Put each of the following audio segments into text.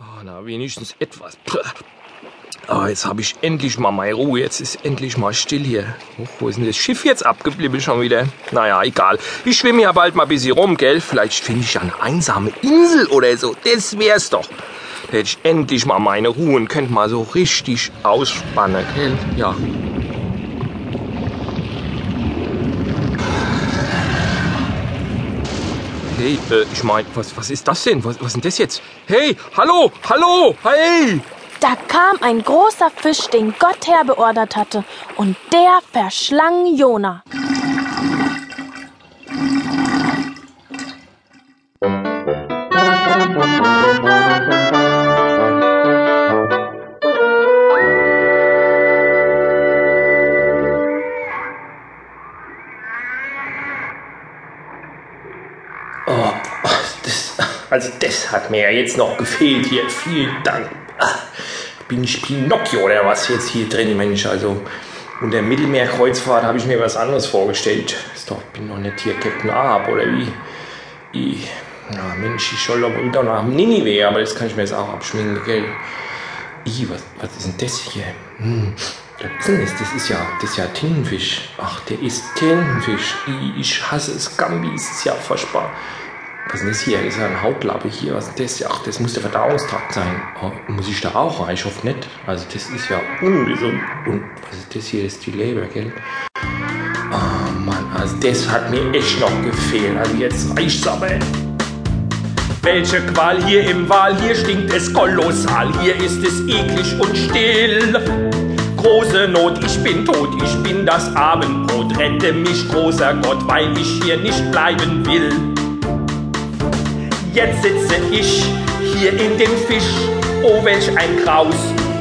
Oh, na, wenigstens etwas. Ah, jetzt habe ich endlich mal meine Ruhe. Jetzt ist endlich mal still hier. Oh, wo ist denn das Schiff jetzt abgeblieben schon wieder? Naja, egal. Ich schwimme ja bald mal ein bisschen rum, gell? Vielleicht finde ich ja eine einsame Insel oder so. Das wär's doch. Da hätte ich endlich mal meine Ruhe und könnte mal so richtig ausspannen, gell? Ja. Hey, äh, ich mein, was, was ist das denn? Was, was ist denn das jetzt? Hey, hallo, hallo, hey! Da kam ein großer Fisch, den Gott herbeordert hatte, und der verschlang Jona. Das, also das hat mir ja jetzt noch gefehlt hier. Vielen Dank. Ah, Bin ich Pinocchio oder was jetzt hier drin, Mensch? Also unter der Mittelmeerkreuzfahrt habe ich mir was anderes vorgestellt. Ist doch, bin doch nicht hier Captain Ahab oder wie? Ich, na Mensch, ich soll doch wieder nach Ninive, aber das kann ich mir jetzt auch abschminken, gell? I, was, was ist denn das hier? Hm. Was ist das? Ist ja, das ist ja Tintenfisch. Ach, der ist Tintenfisch. I, ich hasse es, Gambi, ist ja furchtbar. Was ist das hier? Ist ja ein Hautlappe hier. Was ist das? Ach, das muss der Verdauungstrakt sein. Oh, muss ich da auch rein? Ich hoffe nicht. Also, das ist ja ungesund. Und was ist das hier? Das ist die Leber, gell? Oh Mann, also das hat mir echt noch gefehlt. Also jetzt reicht's aber. Welche Qual hier im Wal, hier stinkt es kolossal, hier ist es eklig und still. Große Not, ich bin tot, ich bin das Abendbrot, rette mich, großer Gott, weil ich hier nicht bleiben will. Jetzt sitze ich hier in dem Fisch, oh welch ein Graus,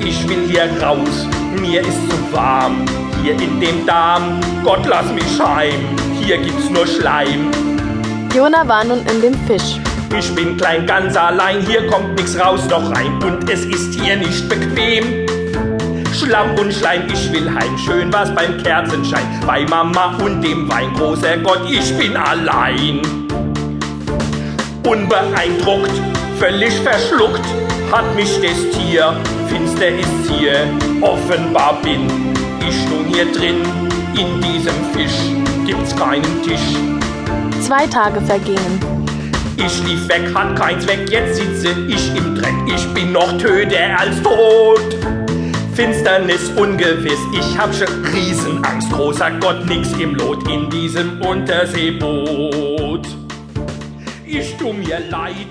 ich will hier raus, mir ist zu warm, hier in dem Darm, Gott lass mich heim, hier gibt's nur Schleim. Jona war nun in dem Fisch. Ich bin klein, ganz allein, hier kommt nix raus, doch rein. Und es ist hier nicht bequem. Schlamm und Schleim, ich will heim, schön was beim Kerzenschein, bei Mama und dem Wein, großer Gott, ich bin allein. Unbeeindruckt, völlig verschluckt, hat mich das Tier, finster ist hier, offenbar bin ich nun hier drin, in diesem Fisch gibt's keinen Tisch. Zwei Tage vergingen. Ich lief weg, hat kein Zweck, jetzt sitze ich im Dreck. Ich bin noch töder als tot. Finsternis ungewiss, ich hab schon Riesenangst. Großer Gott, nix im Lot in diesem Unterseeboot. Ich tu mir leid,